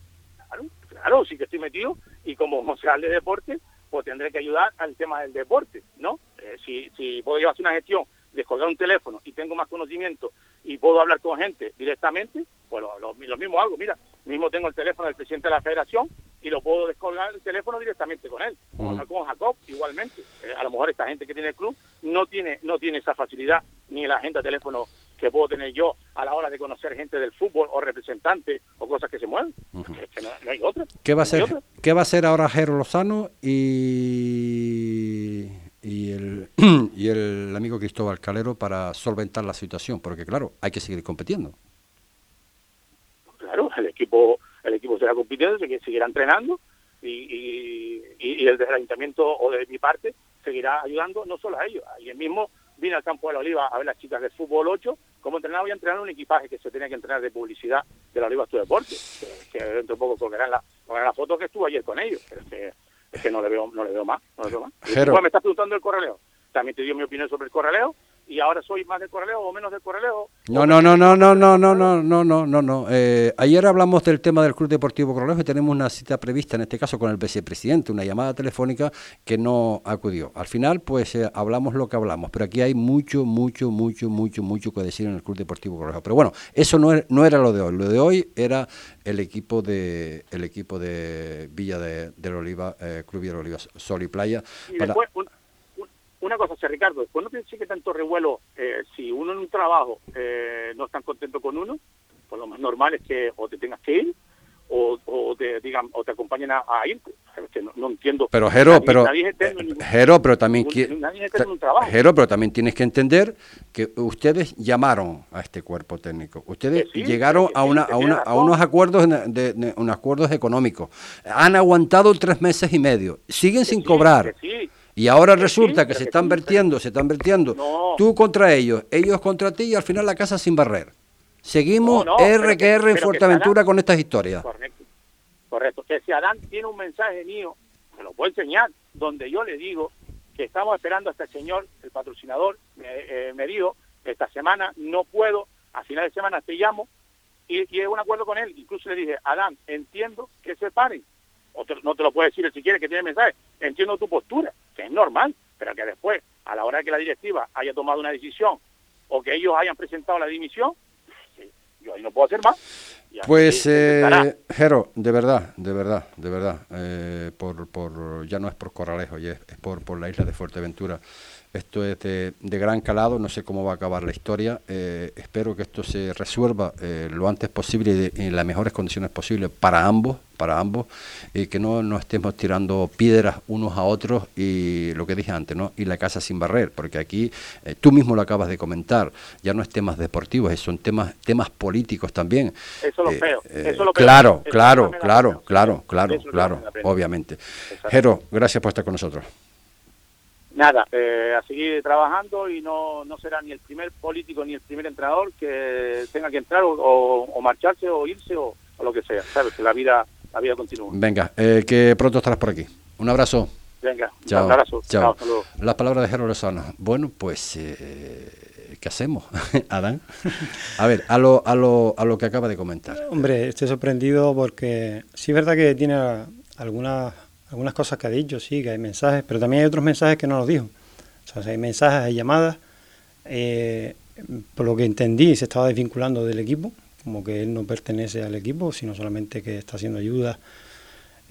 Speaker 3: claro, claro, sí que estoy metido, y como concejal de deporte, pues tendré que ayudar al tema del deporte, ¿no? Eh, si, si puedo yo hacer una gestión, descolgar un teléfono y tengo más conocimiento y puedo hablar con gente directamente, pues lo, lo, lo mismo hago. Mira, mismo tengo el teléfono del presidente de la federación y lo puedo descolgar el teléfono directamente con él, con Jacob igualmente. Eh, a lo mejor esta gente que tiene el club no tiene no tiene esa facilidad ni la agenda de teléfono que puedo tener yo a la hora de conocer gente del fútbol o representantes o cosas que se mueven. que no, hay otra.
Speaker 1: ¿Qué va a ser qué va a hacer ahora Jero Lozano y y el y el amigo Cristóbal Calero para solventar la situación? Porque claro, hay que seguir compitiendo.
Speaker 3: Equipo el equipo será compitiendo, que seguirá entrenando y, y, el del ayuntamiento o de mi parte seguirá ayudando no solo a ellos. Ayer mismo vine al campo de la Oliva a ver las chicas del fútbol 8, como entrenaba y entrenar un equipaje que se tenía que entrenar de publicidad de la Oliva Tu Deporte, que, dentro de poco colgarán la, la foto que estuvo ayer con ellos, pero es que, es que no le veo no le veo más. No le veo más. me estás preguntando el correo. También te dio mi opinión sobre el correo y ahora soy más de Corraleo o menos de Corraleo.
Speaker 1: No, no, no, no, no, no, no, no, no, no, no, no. Eh, ayer hablamos del tema del Club Deportivo Corralejo y tenemos una cita prevista, en este caso con el vicepresidente, una llamada telefónica que no acudió. Al final, pues eh, hablamos lo que hablamos, pero aquí hay mucho, mucho, mucho, mucho, mucho que decir en el Club Deportivo Corralejo. Pero bueno, eso no, no era lo de hoy. Lo de hoy era el equipo de el equipo de Villa de, del Oliva, eh, Club Villa de Oliva, Sol y Playa.
Speaker 3: Y después, una cosa, Ricardo, después no pienses que tanto revuelo, eh, si uno en un trabajo eh, no está contento con uno, pues lo más normal es que o te tengas que ir o, te digan o te acompañen a, irte. no, entiendo.
Speaker 1: Pero Jero, pero Jero, pero también Jero, pero también tienes que entender que ustedes llamaron a este cuerpo técnico. Ustedes llegaron a una a, una, a unos acuerdos de, unos acuerdos económicos. Han aguantado tres meses y medio. Siguen sin cobrar. Y ahora resulta que se están vertiendo, se están vertiendo tú contra ellos, ellos contra ti y al final la casa sin barrer. Seguimos RQR en Fuerteventura con estas historias.
Speaker 3: Correcto, correcto. Que si Adán tiene un mensaje mío, me lo puedo enseñar, donde yo le digo que estamos esperando a este señor, el patrocinador, me, eh, me dijo, esta semana no puedo, a final de semana te llamo, y, y es un acuerdo con él. Incluso le dije, Adán, entiendo que se paren, o no te lo puede decir si quiere que tiene mensaje, entiendo tu postura, que es normal, pero que después, a la hora de que la directiva haya tomado una decisión o que ellos hayan presentado la dimisión, yo ahí no puedo hacer más.
Speaker 1: Pues, eh, Jero, de verdad, de verdad, de verdad, eh, por, por, ya no es por Corralejo, es, es por, por la isla de Fuerteventura. Esto es de, gran calado, no sé cómo va a acabar la historia. Eh, espero que esto se resuelva eh, lo antes posible y en las mejores condiciones posibles para ambos, para ambos, y que no nos estemos tirando piedras unos a otros y lo que dije antes, ¿no? Y la casa sin barrer, porque aquí eh, tú mismo lo acabas de comentar, ya no es temas deportivos, son temas temas políticos también.
Speaker 3: Eso lo veo. Eso
Speaker 1: lo claro, claro, claro, claro, claro, claro, obviamente. Jero, gracias por estar con nosotros
Speaker 3: nada, eh, a seguir trabajando y no, no será ni el primer político ni el primer entrenador que tenga que entrar o, marcharse o irse o, lo que sea, ¿sabes? Que la vida, la vida continúa.
Speaker 1: Venga, eh, que pronto estarás por aquí. Un abrazo.
Speaker 3: Venga, chao. un abrazo.
Speaker 1: Chao. Las palabras de Gerardo Lozano. Bueno, pues, eh, ¿qué hacemos, Adán? A ver, a lo, a, lo, a lo que acaba de comentar.
Speaker 2: Hombre, estoy sorprendido porque sí es verdad que tiene algunas algunas cosas que ha dicho, sí, que hay mensajes, pero también hay otros mensajes que no los dijo. O sea, hay mensajes, hay llamadas. Eh, por lo que entendí, se estaba desvinculando del equipo, como que él no pertenece al equipo, sino solamente que está haciendo ayuda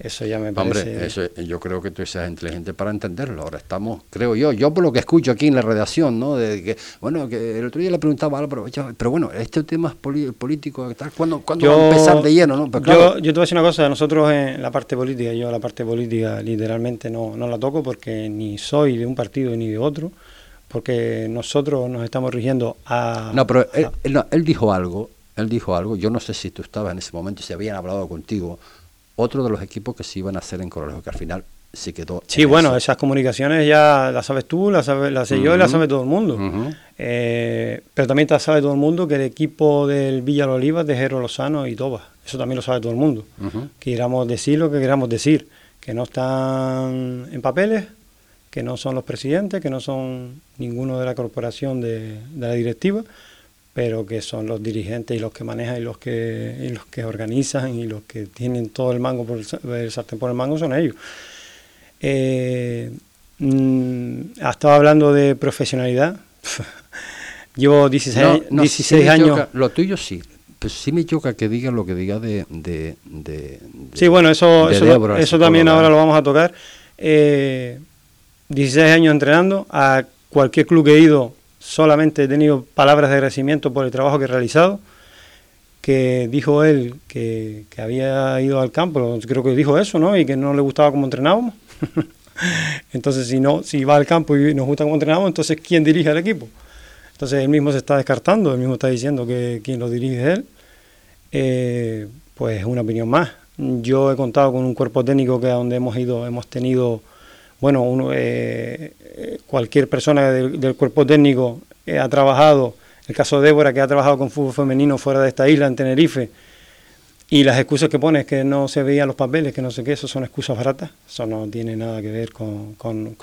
Speaker 2: eso ya me parece.
Speaker 1: Hombre, eso, yo creo que tú seas inteligente para entenderlo. Ahora estamos, creo yo, yo por lo que escucho aquí en la redacción, ¿no? De que, bueno, que el otro día le preguntaba a Álvaro, pero bueno, este tema es político, ¿cuándo, ¿cuándo va a empezar de lleno? ¿no?
Speaker 2: Pues yo, yo te voy a decir una cosa, nosotros en la parte política, yo la parte política literalmente no, no la toco porque ni soy de un partido ni de otro, porque nosotros nos estamos rigiendo a.
Speaker 1: No, pero él, él, él dijo algo, él dijo algo, yo no sé si tú estabas en ese momento, si habían hablado contigo otro de los equipos que se iban a hacer en Corralejo, que al final se quedó.
Speaker 2: Sí, bueno, esas comunicaciones ya las sabes tú, las, sé yo y las sabe todo el mundo. Eh, pero también te sabe todo el mundo que el equipo del Villa Oliva es de Jero Lozano y Toba. Eso también lo sabe todo el mundo. Queramos decir lo que queramos decir. Que no están en papeles, que no son los presidentes, que no son ninguno de la corporación de, de la directiva pero que son los dirigentes y los que manejan y los que, los que organizan y los que tienen todo el mango por el, sartén por el mango son ellos. Eh, mm, ha estado hablando de profesionalidad. Llevo 16, 16 años.
Speaker 1: lo tuyo sí, pues sí me choca que diga lo que diga de... de, de,
Speaker 2: sí, bueno, eso, eso, eso también ahora lo vamos a tocar. Eh, 16 años entrenando, a cualquier club que he ido solamente he tenido palabras de agradecimiento por el trabajo que he realizado, que dijo él que, había ido al campo, creo que dijo eso, ¿no? Y que no le gustaba cómo entrenábamos. entonces, si no, si va al campo y nos gusta cómo entrenamos, entonces ¿quién dirige al equipo? Entonces él mismo se está descartando, él mismo está diciendo que quien lo dirige es él. Eh, pues es una opinión más. Yo he contado con un cuerpo técnico que a donde hemos ido hemos tenido bueno, uno, eh, cualquier persona del, cuerpo técnico ha trabajado, el caso de Débora, que ha trabajado con fútbol femenino fuera de esta isla, en Tenerife, y las excusas que pone es que no se veían los papeles, que no sé qué, eso son excusas baratas, eso no tiene nada que ver con,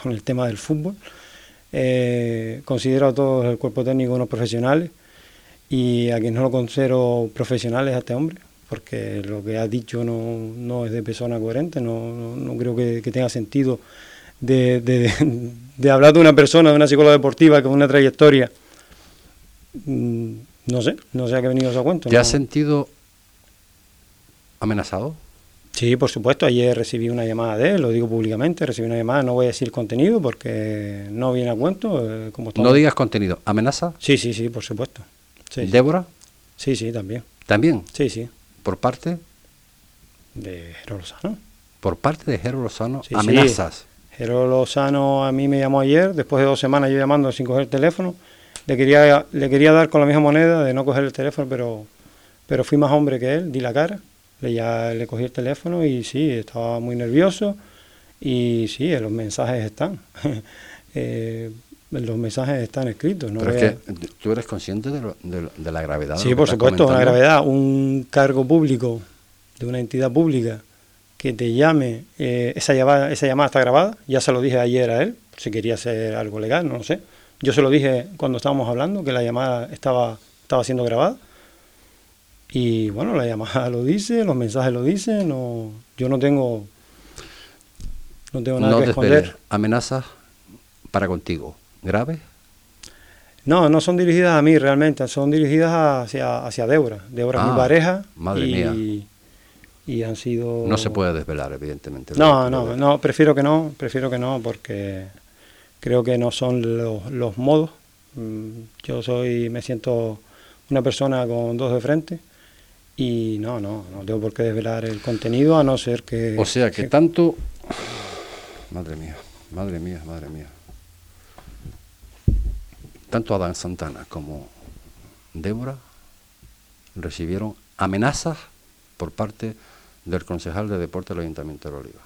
Speaker 2: el tema del fútbol. Eh, considero a todos el cuerpo técnico unos profesionales y a quien no lo considero profesionales a este hombre, porque lo que ha dicho no, es de persona coherente, no, creo que tenga sentido de, de, de, hablar de una persona, de una psicóloga deportiva con una trayectoria, mm, no sé, no sé a qué venido ese cuento.
Speaker 1: ¿Te has sentido amenazado?
Speaker 2: Sí, por supuesto. Ayer recibí una llamada de él, lo digo públicamente, recibí una llamada, no voy a decir contenido porque no viene a cuento. Eh, como
Speaker 1: no digas contenido, ¿amenaza?
Speaker 2: Sí, sí, sí, por supuesto.
Speaker 1: ¿Débora?
Speaker 2: Sí, sí, también.
Speaker 1: ¿También?
Speaker 2: Sí, sí.
Speaker 1: ¿Por parte?
Speaker 2: De Jero Lozano.
Speaker 1: ¿Por parte de Jero Lozano? ¿Amenazas?
Speaker 2: Jero Lozano a mí me llamó ayer, después de dos semanas yo llamando sin coger el teléfono. Le quería, le quería dar con la misma moneda de no coger el teléfono, pero, pero fui más hombre que él, di la cara. Le, ya, le cogí el teléfono y sí, estaba muy nervioso. Y sí, los mensajes están. eh, los mensajes están escritos. ¿no?
Speaker 1: Pero es que tú eres consciente de, de, la gravedad.
Speaker 2: Sí, por supuesto, la gravedad. Un cargo público de una entidad pública que te llame, eh, esa, llamada, esa llamada está grabada, ya se lo dije ayer a él, si quería hacer algo legal, no lo sé. Yo se lo dije cuando estábamos hablando, que la llamada estaba, estaba siendo grabada. Y bueno, la llamada lo dice, los mensajes lo dicen, no, yo no tengo, no tengo nada que esconder.
Speaker 1: ¿Amenazas para contigo? ¿Graves?
Speaker 2: No, no son dirigidas a mí realmente, son dirigidas hacia, hacia Débora. Débora es mi
Speaker 1: Ah,
Speaker 2: pareja.
Speaker 1: madre
Speaker 2: y,
Speaker 1: mía.
Speaker 2: Y han sido...
Speaker 1: No se puede desvelar, evidentemente.
Speaker 2: No, no, no, prefiero que no, prefiero que no, porque creo que no son los, los modos. Mm, Yo soy, me siento una persona con dos de frente y no, no, no tengo por qué desvelar el contenido a no ser que...
Speaker 1: O sea que tanto... Madre mía, madre mía, madre mía. Tanto Adán Santana como Débora recibieron amenazas por parte del concejal de deporte del Ayuntamiento de Oliva.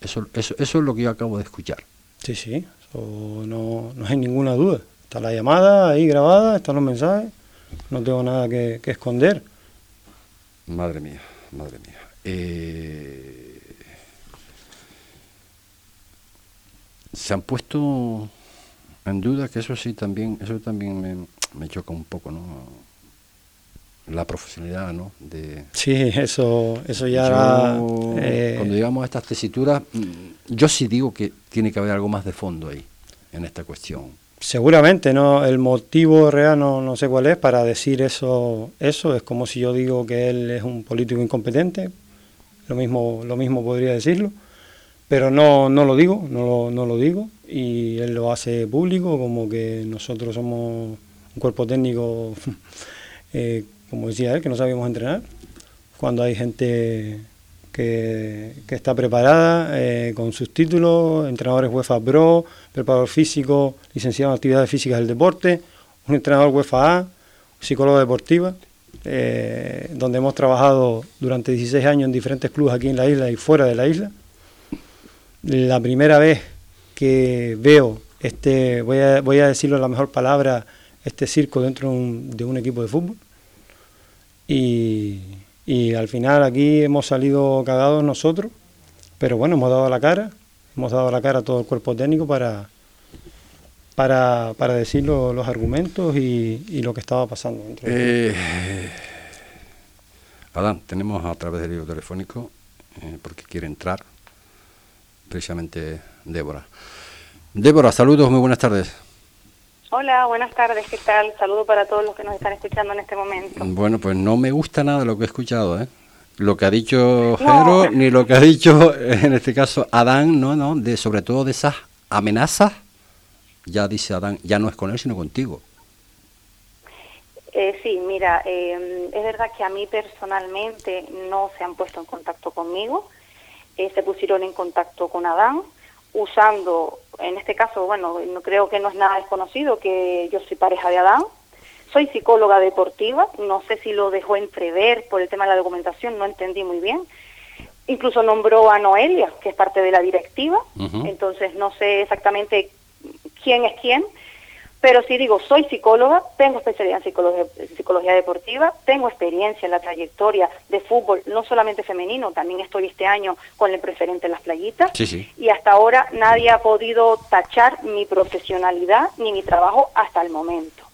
Speaker 1: Eso, eso, eso es lo que yo acabo de escuchar.
Speaker 2: Sí, sí, eso no, no hay ninguna duda. Está la llamada ahí grabada, están los mensajes, no tengo nada que, que esconder.
Speaker 1: Madre mía, madre mía. Eh, se han puesto en duda que eso sí también, eso también me, me choca un poco, ¿no? La profesionalidad, ¿no? De,
Speaker 2: Sí, eso, eso ya
Speaker 1: Yo,
Speaker 2: era, eh,
Speaker 1: cuando llegamos a estas tesituras, mm, yo sí digo que tiene que haber algo más de fondo ahí, en esta cuestión.
Speaker 2: Seguramente, no, el motivo real no, no sé cuál es para decir eso, eso es como si yo digo que él es un político incompetente, lo mismo, lo mismo podría decirlo, pero no, no lo digo, no lo, no lo digo, y él lo hace público como que nosotros somos un cuerpo técnico, eh, como decía él, que no sabíamos entrenar, cuando hay gente que, que está preparada eh, con sus títulos, entrenadores UEFA Pro, preparador físico, licenciado en actividades físicas del deporte, un entrenador UEFA A, psicóloga deportiva, eh, donde hemos trabajado durante 16 años en diferentes clubes aquí en la isla y fuera de la isla. La primera vez que veo este, voy a, voy a decirlo la mejor palabra, este circo dentro de un, de un equipo de fútbol. Y, y al final aquí hemos salido cagados nosotros, pero bueno, hemos dado la cara, hemos dado la cara a todo el cuerpo técnico para, para, para decir lo- los argumentos y, y lo que estaba pasando.
Speaker 1: Eh, Adán, tenemos a través del libro telefónico, eh, porque quiere entrar, precisamente Débora. Débora, saludos, muy buenas tardes.
Speaker 4: Hola, buenas tardes, ¿qué tal? Saludo para todos los que nos están escuchando en este momento.
Speaker 1: Bueno, pues no me gusta nada lo que he escuchado, ¿eh? Lo que ha dicho Jero, ni lo que ha dicho, en este caso, Adán, no, no, de, sobre todo de esas amenazas, ya dice Adán, ya no es con él, sino contigo.
Speaker 4: Eh, sí, mira, eh, es verdad que a mí personalmente no se han puesto en contacto conmigo, eh, se pusieron en contacto con Adán, usando, en este caso, bueno, no creo que no es nada desconocido que yo soy pareja de Adán, soy psicóloga deportiva, no sé si lo dejó entrever por el tema de la documentación, no entendí muy bien. Incluso nombró a Noelia, que es parte de la directiva, entonces no sé exactamente quién es quién, pero sí digo, soy psicóloga, tengo especialidad en psicología, psicología deportiva, tengo experiencia en la trayectoria de fútbol, no solamente femenino, también estoy este año con el preferente en las playitas,
Speaker 1: Sí, sí.
Speaker 4: y hasta ahora nadie ha podido tachar mi profesionalidad ni mi trabajo hasta el momento.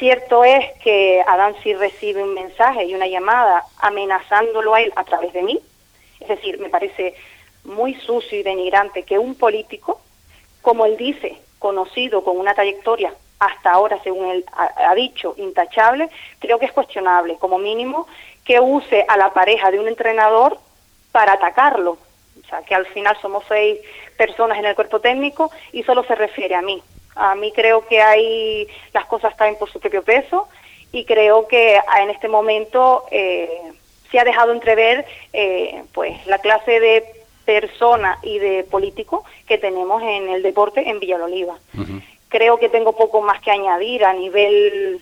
Speaker 4: Cierto es que Adán sí recibe un mensaje y una llamada amenazándolo a él a través de mí. Es decir, me parece muy sucio y denigrante que un político, como él dice, conocido con una trayectoria hasta ahora, según él ha, dicho, intachable, creo que es cuestionable, como mínimo, que use a la pareja de un entrenador para atacarlo. O sea, que al final somos seis personas en el cuerpo técnico y solo se refiere a mí. A mí creo que hay las cosas caen por su propio peso y creo que en este momento eh, se ha dejado entrever eh, pues la clase de persona y de político que tenemos en el deporte en Villaloliva.
Speaker 1: Ujú.
Speaker 4: Creo que tengo poco más que añadir a nivel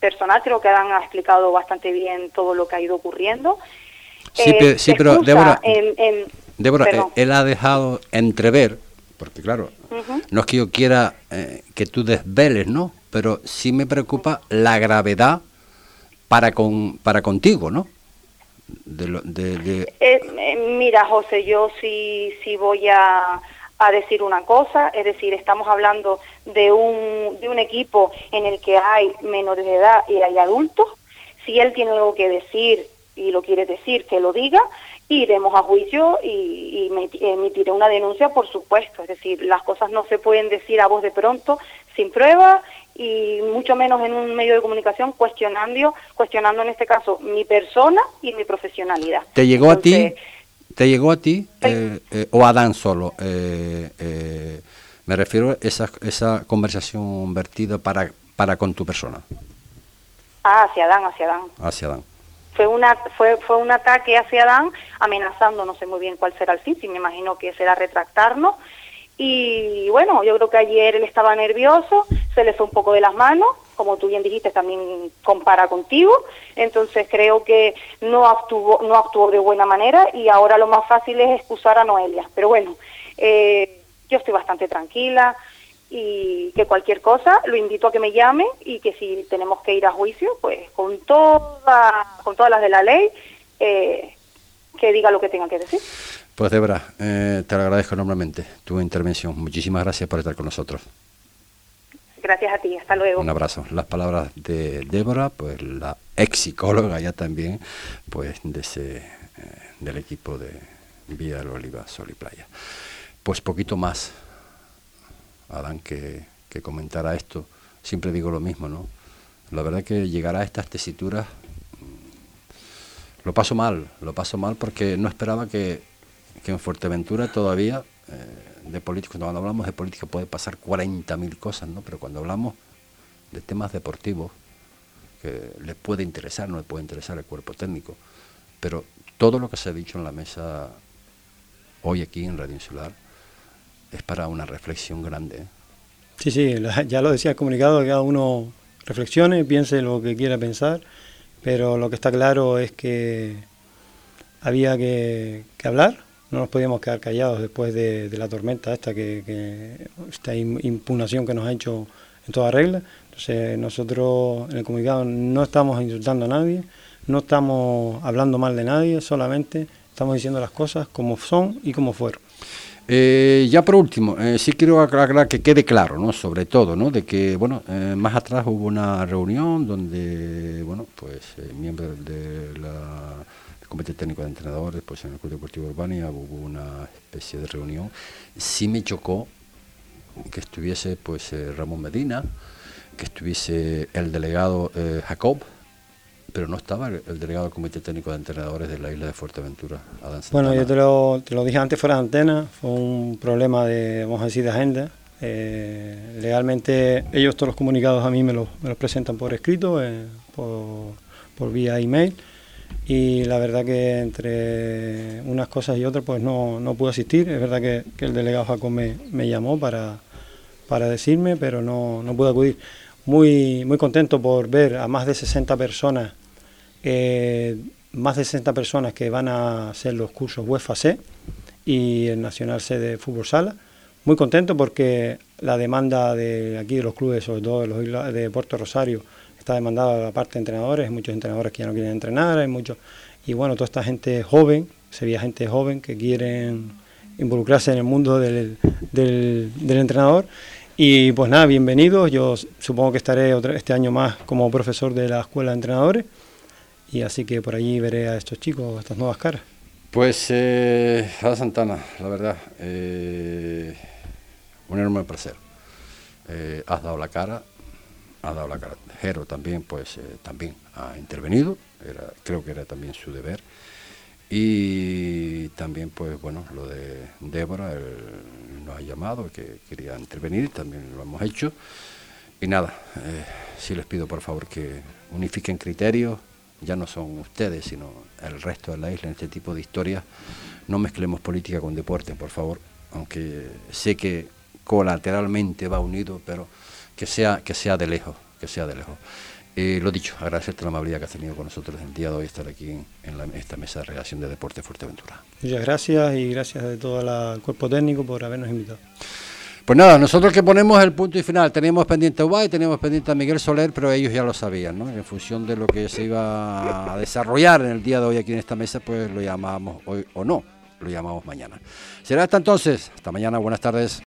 Speaker 4: personal, creo que Adán ha explicado bastante bien todo lo que ha ido ocurriendo.
Speaker 1: Sí,
Speaker 4: Eh,
Speaker 1: pe- sí, pero, Débora,
Speaker 4: en- en-
Speaker 1: Débora, eh, él ha dejado entrever, porque claro, no es que yo quiera eh, que tú desveles, ¿no? Pero sí me preocupa la gravedad para con para contigo, ¿no? De, lo- de- de-
Speaker 4: Eh, eh, mira, José, yo sí, sí voy a, a decir una cosa, es decir, estamos hablando de un, de un equipo en el que hay menores de edad y hay adultos. Si él tiene algo que decir y lo quiere decir, que lo diga, iremos a juicio y, y emitiré una denuncia, por supuesto. Es decir, las cosas no se pueden decir a voz de pronto, sin prueba y mucho menos en un medio de comunicación cuestionando, cuestionando en este caso mi persona y mi profesionalidad.
Speaker 1: ¿Te llegó a ti? ¿Te llegó a ti eh, eh, o a Dan solo? Eh, me refiero a esa, esa conversación vertida para, para con tu persona.
Speaker 4: Ah, hacia Dan, hacia Dan.
Speaker 1: Hacia Dan.
Speaker 4: Fue, una, fue, fue un ataque hacia Dan amenazando, no sé muy bien cuál será el fin, si me imagino que será retractarnos. Y bueno, yo creo que ayer él estaba nervioso, se le fue un poco de las manos, como tú bien dijiste, también compara contigo, entonces creo que no actuó, no actuó de buena manera y ahora lo más fácil es excusar a Noelia. Pero bueno, eh, yo estoy bastante tranquila, y que cualquier cosa lo invito a que me llame y que si tenemos que ir a juicio, pues con toda, con todas las de la ley, eh, que diga lo que tenga que decir.
Speaker 1: Pues Débora, eh, te lo agradezco enormemente tu intervención. Muchísimas gracias por estar con nosotros.
Speaker 4: Gracias a ti, hasta luego.
Speaker 1: Un abrazo. Las palabras de Débora, pues la ex psicóloga ya también, pues de ese, eh, del equipo de Vía del Oliva, Sol y Playa. Pues poquito más Adán que, que comentara esto. Siempre digo lo mismo, ¿no? La verdad que llegar a estas tesituras lo paso mal, lo paso mal porque no esperaba que, en Fuerteventura todavía eh, de política, cuando hablamos de política puede pasar 40.000 cosas, ¿no? Pero cuando hablamos de temas deportivos, que les puede interesar, no les puede interesar el cuerpo técnico, pero todo lo que se ha dicho en la mesa hoy aquí en Radio Insular es para una reflexión grande. ¿eh?
Speaker 2: Sí, sí, ya lo decía el comunicado, que cada uno reflexione, piense lo que quiera pensar, pero lo que está claro es que había que, hablar, no nos podíamos quedar callados después de, la tormenta esta, que, esta impugnación que nos ha hecho en toda regla. Entonces nosotros en el comunicado no estamos insultando a nadie, no estamos hablando mal de nadie, solamente estamos diciendo las cosas como son y como fueron.
Speaker 1: Eh, ya por último, eh, sí quiero aclarar que quede claro, ¿no? Sobre todo, ¿no? De que, bueno, eh, más atrás hubo una reunión donde, bueno, pues miembros del Comité Técnico de Entrenadores, pues en el Club Deportivo Urbania hubo una especie de reunión. Sí me chocó que estuviese, pues, Ramón Medina, que estuviese el delegado Jacob, pero no estaba el, delegado del Comité Técnico de Entrenadores de la isla de Fuerteventura,
Speaker 2: Adán Bueno, yo te lo, te lo, dije antes fuera de antena, fue un problema de, vamos a decir, de agenda. Eh, legalmente ellos todos los comunicados a mí me los, me los presentan por escrito, eh, por, por, vía email, y la verdad que entre unas cosas y otras pues no, no pude asistir. Es verdad que, que el delegado Jacob me, me llamó para, para decirme, pero no, no pude acudir. Muy, muy contento por ver a más de 60 personas eh, más de 60 personas que van a hacer los cursos UEFA C y el Nacional C de Fútbol Sala. Muy contento porque la demanda de aquí de los clubes, sobre todo de, los, de Puerto Rosario, está demandada la parte de entrenadores, hay muchos entrenadores que ya no quieren entrenar, hay muchos, y bueno, toda esta gente joven, sería gente joven que quieren involucrarse en el mundo del, del, entrenador. Y pues nada, bienvenidos, yo supongo que estaré este año más como profesor de la Escuela de Entrenadores y así que por allí veré a estos chicos, a estas nuevas caras.
Speaker 1: Pues, eh, a Santana, la verdad, eh, un enorme placer. Eh, has dado la cara, has dado la cara. Jero también, pues, también ha intervenido, era, creo que era también su deber. Y también, pues, bueno, lo de Débora, él nos ha llamado, que quería intervenir, también lo hemos hecho. Y nada, sí les pido por favor que unifiquen criterios, ya no son ustedes, sino el resto de la isla en este tipo de historias. No mezclemos política con deporte, por favor, aunque sé que colateralmente va unido, pero que sea, que sea de lejos, que sea de lejos. Eh, lo dicho, agradecerte la amabilidad que has tenido con nosotros el día de hoy, estar aquí en, esta mesa de relación de deporte Fuerteventura.
Speaker 2: Muchas gracias y gracias a todo el cuerpo técnico por habernos invitado.
Speaker 1: Pues nada, nosotros que ponemos el punto y final, teníamos pendiente a Uruguay, teníamos pendiente a Miguel Soler, pero ellos ya lo sabían, ¿no? En función de lo que se iba a desarrollar en el día de hoy aquí en esta mesa, pues lo llamábamos hoy o no, lo llamamos mañana. Será hasta entonces, hasta mañana, buenas tardes.